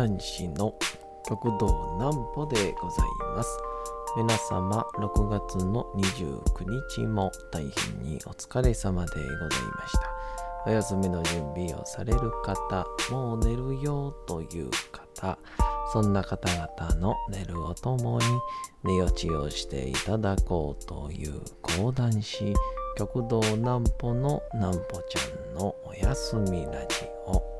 講談師の極道南歩でございます。皆様、6月の29日も大変にお疲れ様でございました。お休みの準備をされる方、もう寝るよという方、そんな方々の寝るをともに寝落ちをしていただこうという講談師、極道南歩の南歩ちゃんのおやすみラジオ。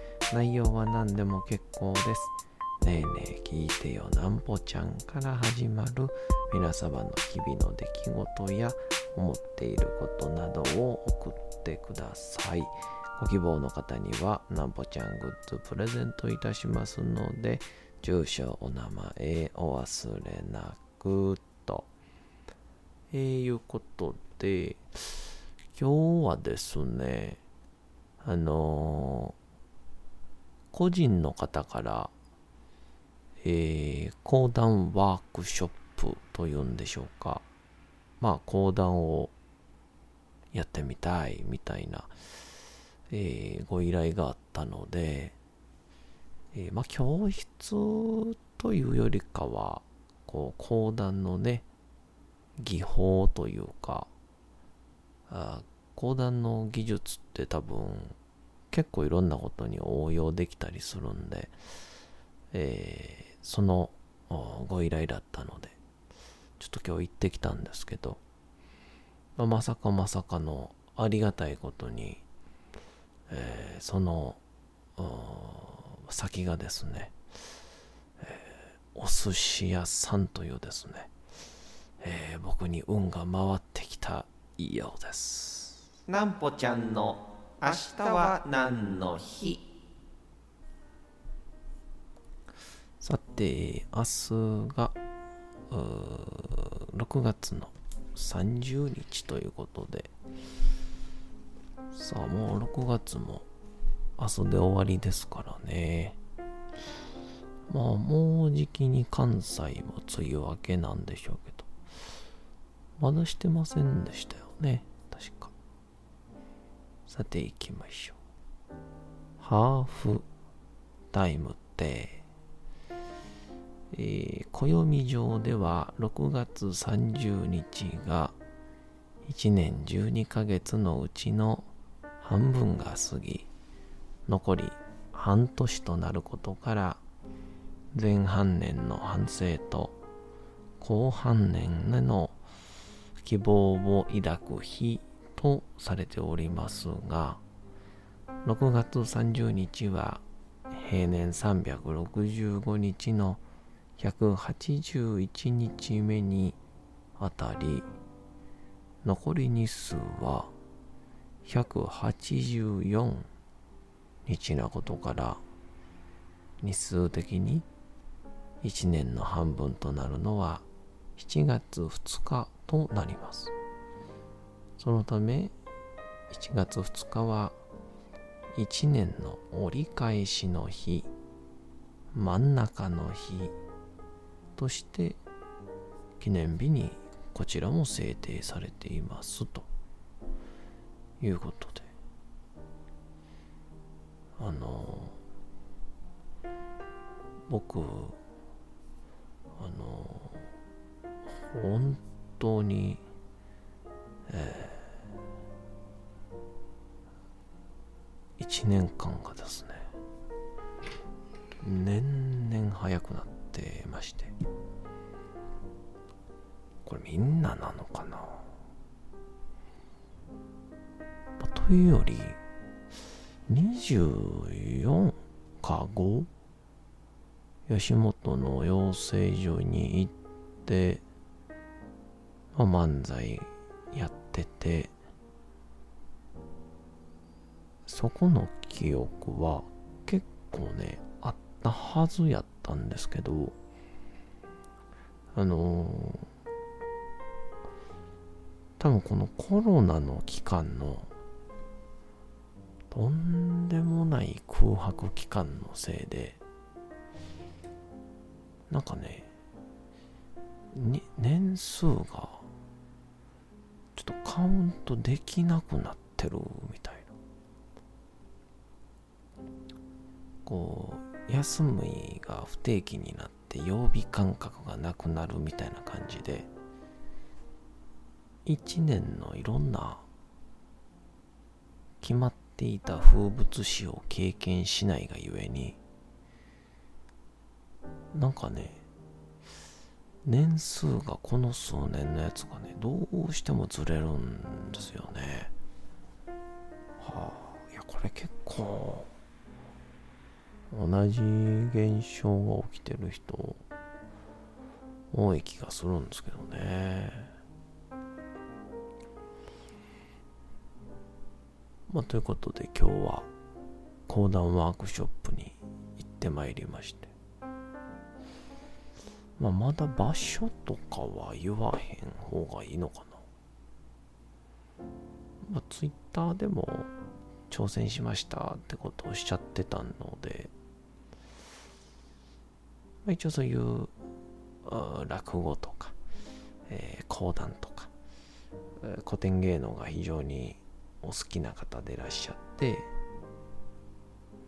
内容は何でも結構です。ねえねえ聞いてよなんぽちゃんから始まる皆様の日々の出来事や思っていることなどを送ってください。ご希望の方にはなんぽちゃんグッズプレゼントいたしますので、住所、お名前お忘れなくと。えー、いうことで、今日はですね、あのー個人の方から、えー、講談ワークショップというんでしょうか。まあ、講談をやってみたいみたいな、えー、ご依頼があったので、えー、まあ、教室というよりかは、こう、講談のね、技法というか、あ講談の技術って多分、結構いろんなことに応用できたりするんで、えー、そのご依頼だったので、ちょっと今日行ってきたんですけど、まあ、まさかまさかのありがたいことに、えー、その先がですね、えー、お寿司屋さんというですね、えー、僕に運が回ってきたようです。なんぽちゃんの明日は何の日？さて、明日が、6月の30日ということで、さあ、もう6月も明日で終わりですからね。まあ、もうじきに関西も梅雨明けなんでしょうけど、まだしてませんでしたよね、さて行きましょう。ハーフタイムって、えー、暦上では6月30日が1年12ヶ月のうちの半分が過ぎ、残り半年となることから、前半年の反省と後半年での希望を抱く日とされておりますが、6月30日は平年365日の181日目にあたり、残り日数は184日なことから、日数的に1年の半分となるのは7月2日となります。そのため、1月2日は、1年の折り返しの日、真ん中の日として、記念日にこちらも制定されていますということで、あの、僕、あの、本当に、えー、1年間がですね年々早くなってまして。これみんななのかな？というより24か5吉本の養成所に行ってまあ、漫才ってて、そこの記憶は結構ね、あったはずやったんですけど、あのー、多分このコロナの期間のとんでもない空白期間のせいで、なんかね、年数がちょっとカウントできなくなってるみたいな。こう、休みが不定期になって曜日感覚がなくなるみたいな感じで、一年のいろんな決まっていた風物詩を経験しないがゆえになんかね年数がこの数年のやつがねどうしてもずれるんですよね。はあいやこれ結構同じ現象が起きてる人多い気がするんですけどね。まあ、ということで今日は講談ワークショップに行ってまいりまして、まあ、まだ場所とかは言わへん方がいいのかな。まあ、ツイッターでも挑戦しましたってことをしちゃってたので、まあ、一応そういう落語とか、えー、講談とか、えー、古典芸能が非常にお好きな方でいらっしゃって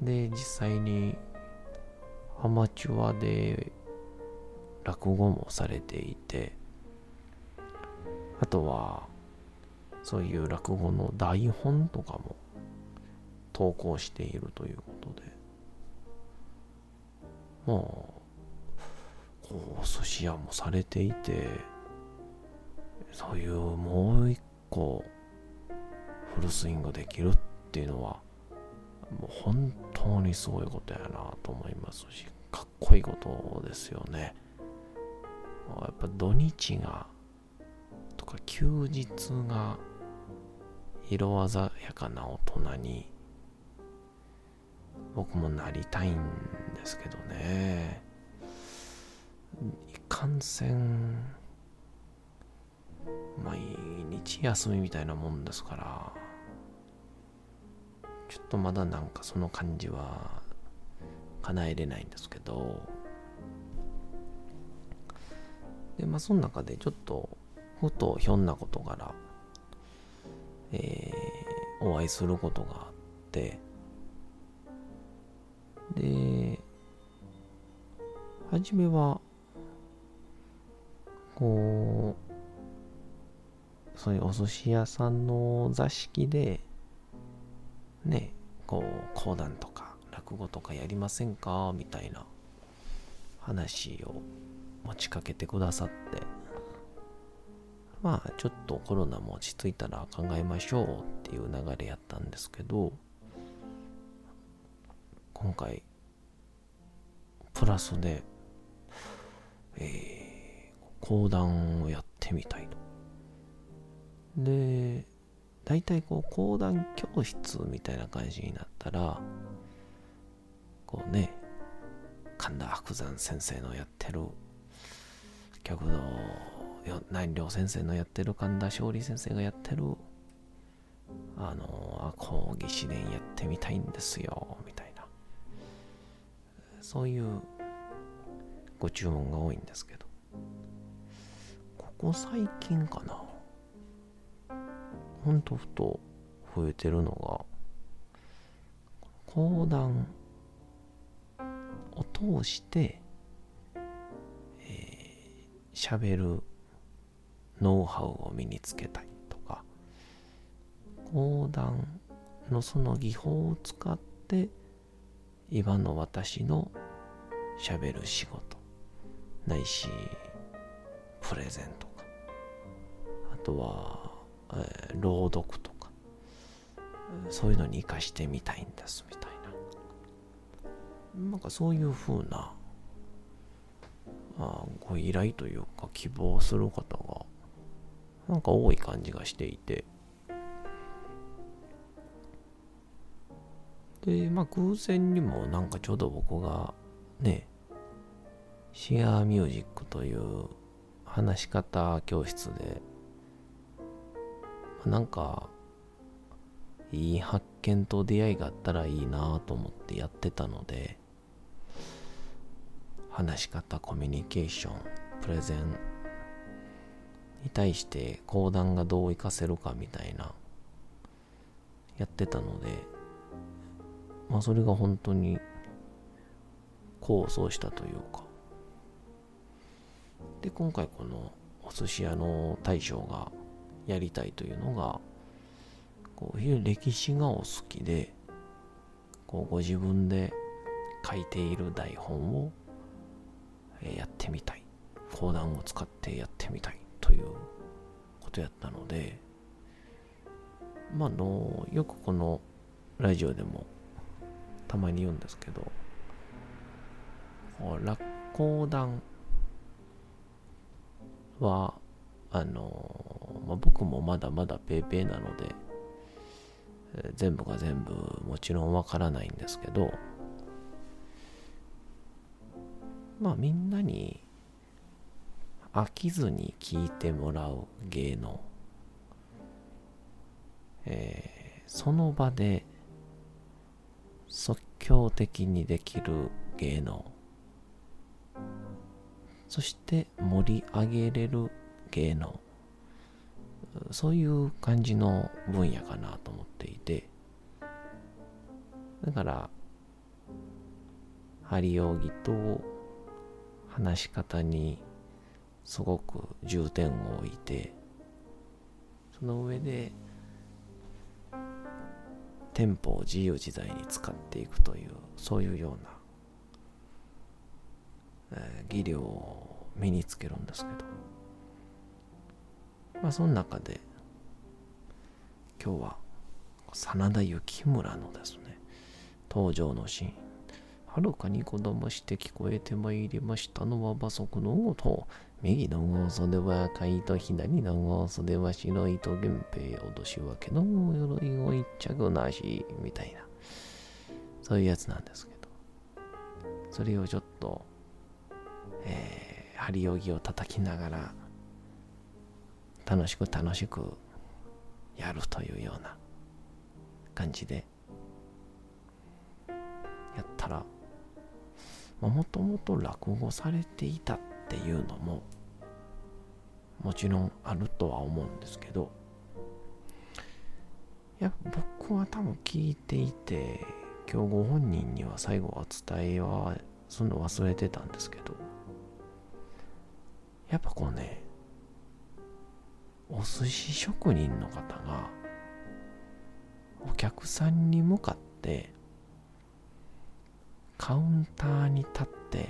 で実際にアマチュアで落語もされていてあとはそういう落語の台本とかも投稿しているということで。まあこうお寿司屋もされていてそういうもう一個フルスイングできるっていうのはもう本当にすごいことやなと思いますしかっこいいことですよね。やっぱ土日がとか休日が色鮮やかな大人に僕もなりたいんですけどね。いかんせん毎日休みみたいなもんですからちょっとまだなんかその感じは叶えれないんですけど。でまあその中でちょっとふとひょんなことから、えー、お会いすることがあってで初めはこうそういうお寿司屋さんの座敷でねこう講談とか落語とかやりませんか？みたいな話を持ちかけてくださって。まあちょっとコロナも落ち着いたら考えましょうっていう流れやったんですけど今回プラスでえー、講談をやってみたいと。で大体こう講談教室みたいな感じになったらこうね神田伯山先生のやってる極道南陵先生のやってる神田勝利先生がやってるあの講義試練やってみたいんですよみたいな。そういうご注文が多いんですけど。ここ最近かな。ほんとふと増えてるのが講談を通して喋、るノウハウを身につけたいとか講談のその技法を使って今の私の喋る仕事ないしプレゼントかあとはえー、朗読とかそういうのに生かしてみたいんですみたいな。なんかそういうふうなあご依頼というか希望する方がなんか多い感じがしていて。でまあ偶然にもなんかちょうど僕がね、シェアーミュージックという話し方教室で、なんか、いい発見と出会いがあったらいいなと思ってやってたので、話し方、コミュニケーション、プレゼンに対して講談がどう活かせるかみたいな、やってたので、まあそれが本当に構想したというか。で、今回このお寿司屋の大将がやりたいというのが、こういう歴史がお好きで、こうご自分で書いている台本をやってみたい。講談を使ってやってみたいということやったので、まあの、よくこのラジオでもたまに言うんですけど、落講談は、あの、まあ、僕もまだまだペーペーなので、全部が全部もちろんわからないんですけど、まあみんなに飽きずに聞いてもらう芸能、えー、その場で即興的にできる芸能。そして盛り上げれる芸能。そういう感じの分野かなと思っていて。だから張扇と話し方にすごく重点を置いてその上でテンポを自由自在に使っていくというそういうような、えー、技量を身につけるんですけど。まあその中で今日は真田幸村のですね登場のシーン。はるかに子供して聞こえてまいりましたのは馬足の音。右のゴー袖は赤いと左のゴー袖は白いと源平脅し分けの鎧を一着なし、みたいな。そういうやつなんですけど。それをちょっと、えー、針扇を叩きながら、楽しく楽しくやるというような感じでやったらもともと落語されていたっていうのももちろんあるとは思うんですけどいや僕は多分聞いていて今日ご本人には最後は伝えはするの忘れてたんですけどやっぱこうねお寿司職人の方がお客さんに向かってカウンターに立って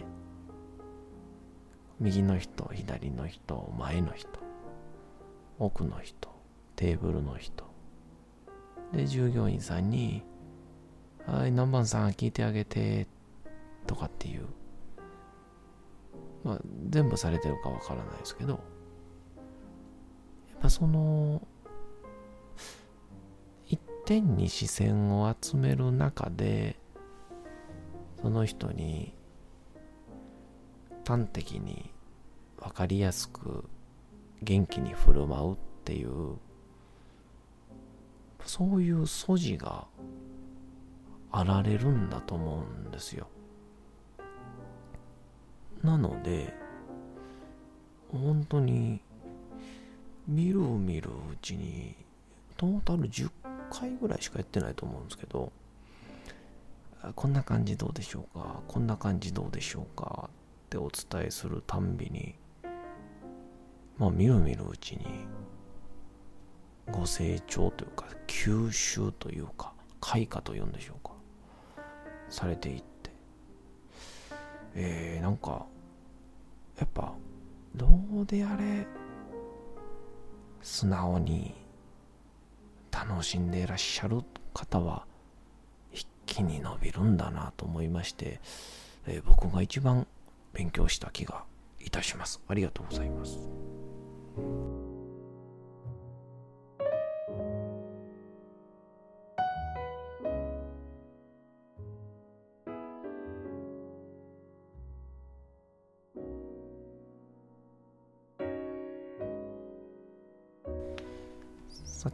右の人左の人前の人奥の人テーブルの人。で従業員さんに「はい何番さん聞いてあげて」とかっていうまあ全部されてるかわからないですけどやっぱその一点に視線を集める中でその人に端的に分かりやすく元気に振る舞うっていうそういう素地があられるんだと思うんですよ。なので本当に見る見るうちにトータル10回ぐらいしかやってないと思うんですけどこんな感じどうでしょうか？こんな感じどうでしょうか？ってお伝えするたんびにまあみるみるうちにご成長というか吸収というか開花というんでしょうか？されていって。えー、なんかやっぱどうであれ素直に楽しんでいらっしゃる方は気に伸びるんだなと思いまして、えー、僕が一番勉強した気がいたします。ありがとうございます。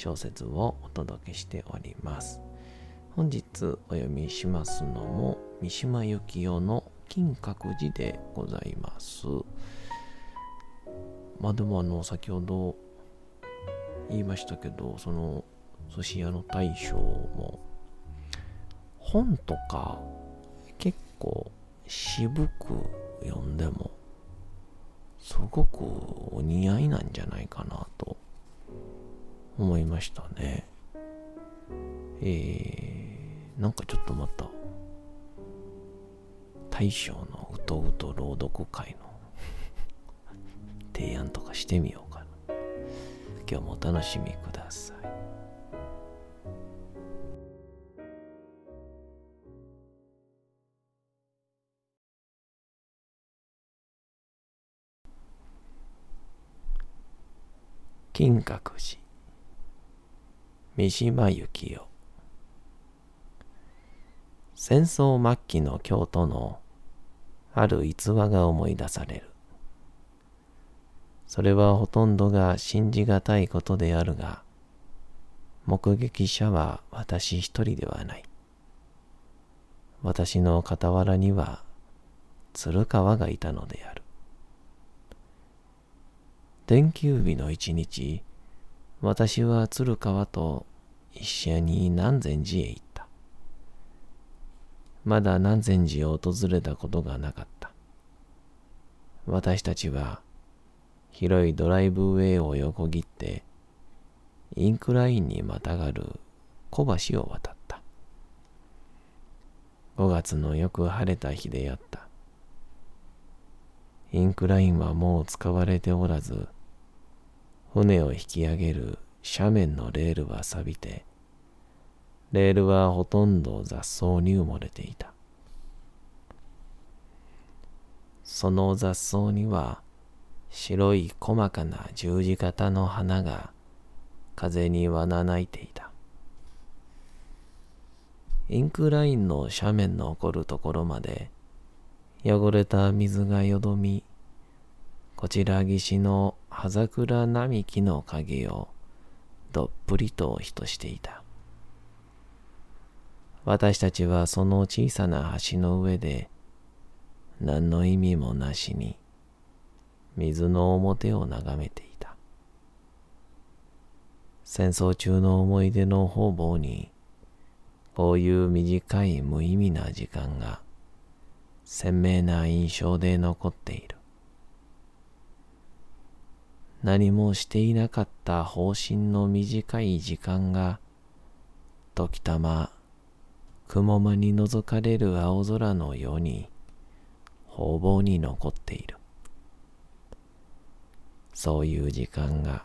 小説をお届けしております。本日お読みしますのも三島由紀夫の金閣寺でございます。まあでもあの先ほど言いましたけどその寿司屋の大将も本とか結構渋く読んでもすごくお似合いなんじゃないかなと思いましたね。えー、なんかちょっとまた大将のうとうと朗読会の 提案とかしてみようかな。今日もお楽しみください。金閣寺三島由紀夫。戦争末期の京都のある逸話が思い出される。それはほとんどが信じがたいことであるが目撃者は私一人ではない。私の傍らには鶴川がいたのである。天休日の一日、私は鶴川と一緒に南禅寺へ行った。まだ南禅寺を訪れたことがなかった。私たちは広いドライブウェイを横切ってインクラインにまたがる小橋を渡った。5月のよく晴れた日であった。インクラインはもう使われておらず、船を引き上げる斜面のレールは錆びて、レールはほとんど雑草に埋もれていた。その雑草には白い細かな十字型の花が風にわな泣いていた。インクラインの斜面の起こるところまで汚れた水がよどみ、こちら岸の葉桜並木の影をどっぷりと人していた。私たちはその小さな橋の上で何の意味もなしに水の表を眺めていた。戦争中の思い出の方々にこういう短い無意味な時間が鮮明な印象で残っている。何もしていなかった方針の短い時間が、時たま、雲間に覗かれる青空のように、方々に残っている。そういう時間が、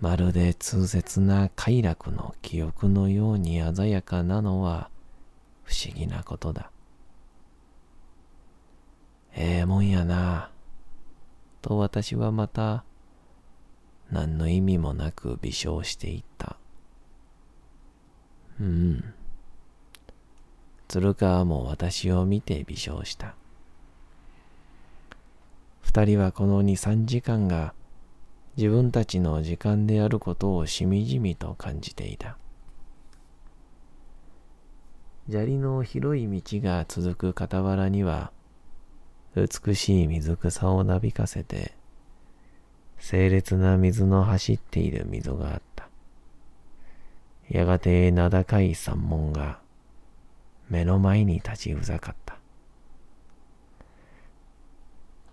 まるで痛切な快楽の記憶のように鮮やかなのは不思議なことだ。ええもんやな。と私はまた何の意味もなく微笑していった。うん。鶴川も私を見て微笑した。二人はこの二三時間が自分たちの時間であることをしみじみと感じていた。砂利の広い道が続く傍らには美しい水草をなびかせて、清烈な水の走っている溝があった。やがて名高い山門が目の前に立ちふざかった。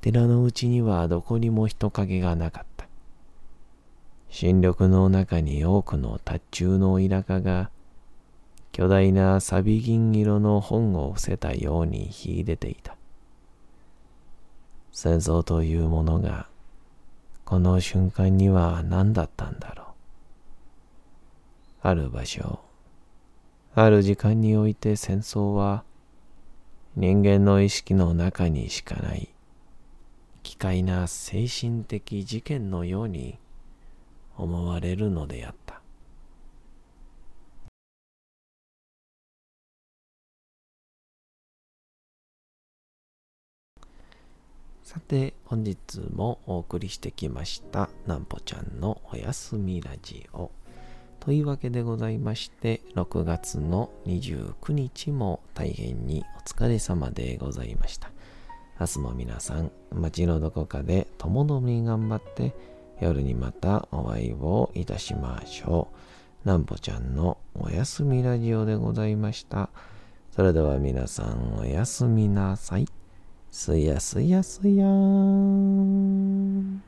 寺のうちにはどこにも人影がなかった。新緑の中に多くの達中のイラカが巨大なサビ銀色の本を伏せたように秀でていた。戦争というものがこの瞬間には何だったんだろう。ある場所、ある時間において戦争は人間の意識の中にしかない奇怪な精神的事件のように思われるのであった。さて、本日もお送りしてきました、なんぽちゃんのおやすみラジオ。というわけでございまして、6月の29日も大変にお疲れ様でございました。明日も皆さん、街のどこかで共々に頑張って、夜にまたお会いをいたしましょう。なんぽちゃんのおやすみラジオでございました。それでは皆さんおやすみなさい。すやすやすやーん。